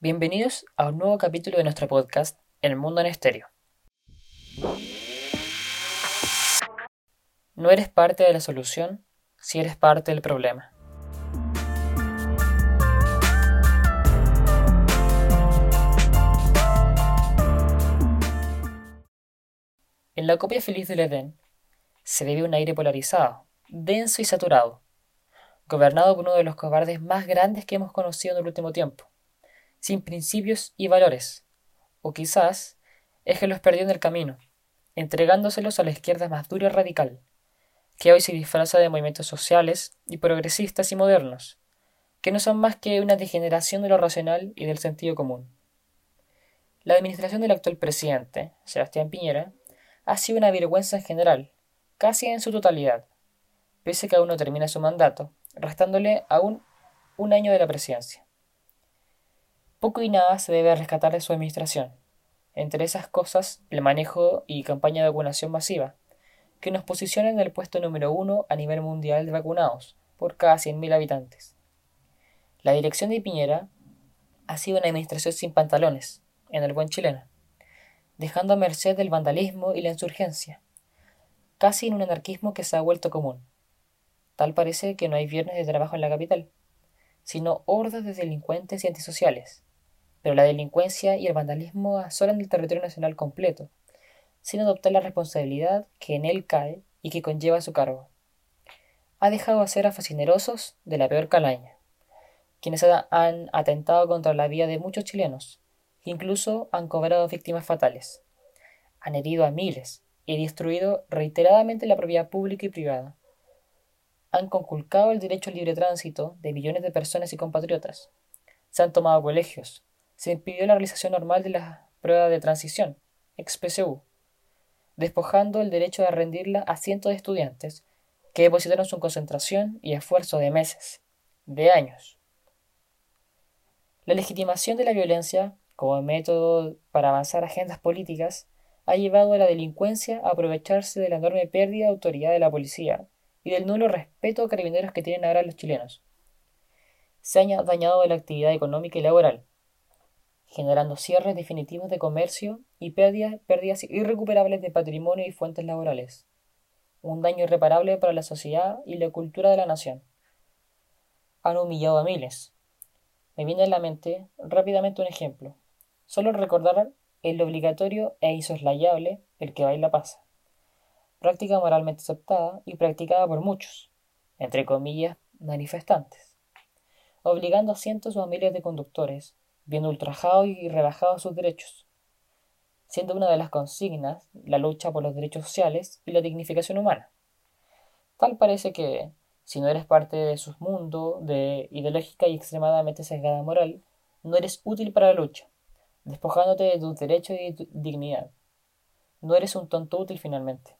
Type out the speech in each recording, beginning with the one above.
Bienvenidos a un nuevo capítulo de nuestro podcast El Mundo en Estéreo. No eres parte de la solución si eres parte del problema. En la copia feliz del Edén se vive un aire polarizado, denso y saturado, gobernado por uno de los cobardes más grandes que hemos conocido en el último tiempo, sin principios y valores, o quizás es que los perdió en el camino, entregándoselos a la izquierda más dura y radical, que hoy se disfraza de movimientos sociales y progresistas y modernos, que no son más que una degeneración de lo racional y del sentido común. La administración del actual presidente, Sebastián Piñera, ha sido una vergüenza en general, casi en su totalidad, pese que aún no termina su mandato, restándole aún un año de la presidencia. Poco y nada se debe rescatar de su administración, entre esas cosas el manejo y campaña de vacunación masiva, que nos posiciona en el puesto número uno a nivel mundial de vacunados, por cada 100.000 habitantes. La dirección de Piñera ha sido una administración sin pantalones, en el buen chileno, dejando a merced del vandalismo y la insurgencia, casi en un anarquismo que se ha vuelto común. Tal parece que no hay viernes de trabajo en la capital, sino hordas de delincuentes y antisociales. Pero la delincuencia y el vandalismo asolan el territorio nacional completo, sin adoptar la responsabilidad que en él cae y que conlleva su cargo. Ha dejado a ser a fascinerosos de la peor calaña, quienes han atentado contra la vida de muchos chilenos, Incluso han cobrado víctimas fatales. Han herido a miles y destruido reiteradamente la propiedad pública y privada. Han conculcado el derecho al libre tránsito de millones de personas y compatriotas. Se han tomado colegios. Se impidió la realización normal de la prueba de transición, ex-PSU, despojando el derecho de rendirla a cientos de estudiantes que depositaron su concentración y esfuerzo de meses, de años. La legitimación de la violencia como método para avanzar agendas políticas, ha llevado a la delincuencia a aprovecharse de la enorme pérdida de autoridad de la policía y del nulo respeto a carabineros que tienen ahora los chilenos. Se ha dañado la actividad económica y laboral, generando cierres definitivos de comercio y pérdidas, pérdidas irrecuperables de patrimonio y fuentes laborales. Un daño irreparable para la sociedad y la cultura de la nación. Han humillado a miles. Me viene a la mente rápidamente un ejemplo. Solo recordar el obligatorio e insoslayable el que baila pasa. Práctica moralmente aceptada y practicada por muchos, entre comillas, manifestantes, obligando a cientos o miles de conductores, viendo ultrajados y rebajados sus derechos, siendo una de las consignas la lucha por los derechos sociales y la dignificación humana. Tal parece que, si no eres parte de su mundo de ideológica y extremadamente sesgada moral, no eres útil para la lucha despojándote de tus derechos y de tu dignidad. No eres un tonto útil finalmente.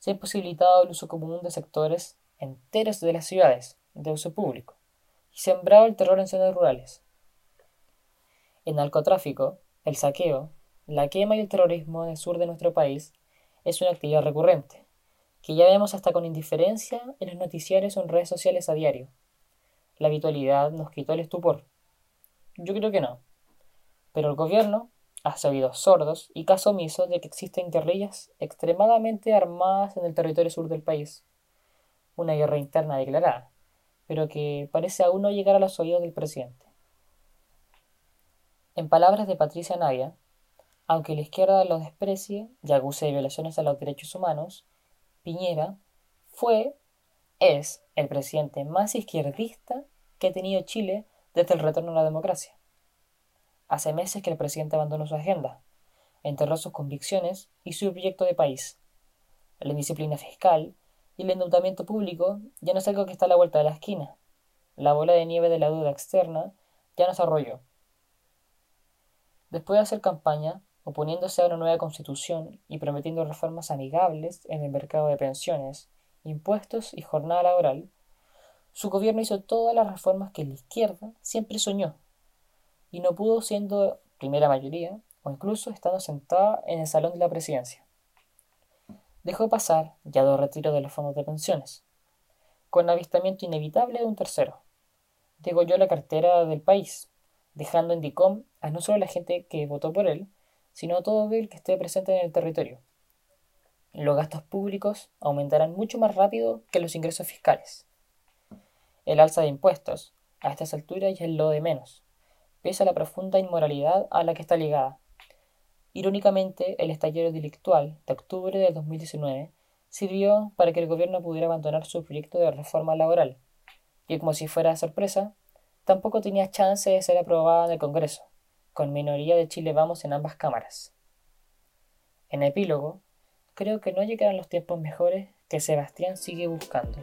Se ha imposibilitado el uso común de sectores enteros de las ciudades de uso público y sembrado el terror en zonas rurales. El narcotráfico, el saqueo, la quema y el terrorismo en el sur de nuestro país es una actividad recurrente, que ya vemos hasta con indiferencia en los noticiarios o en redes sociales a diario. La habitualidad nos quitó el estupor. Yo creo que no. Pero el gobierno ha sabido sordos y caso omiso de que existen guerrillas extremadamente armadas en el territorio sur del país. Una guerra interna declarada, pero que parece aún no llegar a los oídos del presidente. En palabras de Patricia Navia, aunque la izquierda lo desprecie y acuse de violaciones a los derechos humanos, Piñera fue, es, el presidente más izquierdista que ha tenido Chile desde el retorno a la democracia. Hace meses que el presidente abandonó su agenda, enterró sus convicciones y su proyecto de país. La indisciplina fiscal y el endeudamiento público ya no es algo que está a la vuelta de la esquina. La bola de nieve de la deuda externa ya nos arrolló. Después de hacer campaña, oponiéndose a una nueva constitución y prometiendo reformas amigables en el mercado de pensiones, impuestos y jornada laboral, su gobierno hizo todas las reformas que la izquierda siempre soñó y no pudo siendo primera mayoría o incluso estando sentada en el salón de la presidencia. Dejó pasar ya dos retiros de los fondos de pensiones, con avistamiento inevitable de un tercero. yo la cartera del país, dejando en DICOM a no solo la gente que votó por él, sino a todo el que esté presente en el territorio. Los gastos públicos aumentarán mucho más rápido que los ingresos fiscales. El alza de impuestos, a estas alturas ya es lo de menos, pese a la profunda inmoralidad a la que está ligada. Irónicamente, el estallido delictual de octubre de 2019 sirvió para que el gobierno pudiera abandonar su proyecto de reforma laboral, y como si fuera sorpresa, tampoco tenía chance de ser aprobada en el Congreso, con minoría de Chile Vamos en ambas cámaras. En epílogo, creo que no llegarán los tiempos mejores que Sebastián sigue buscando.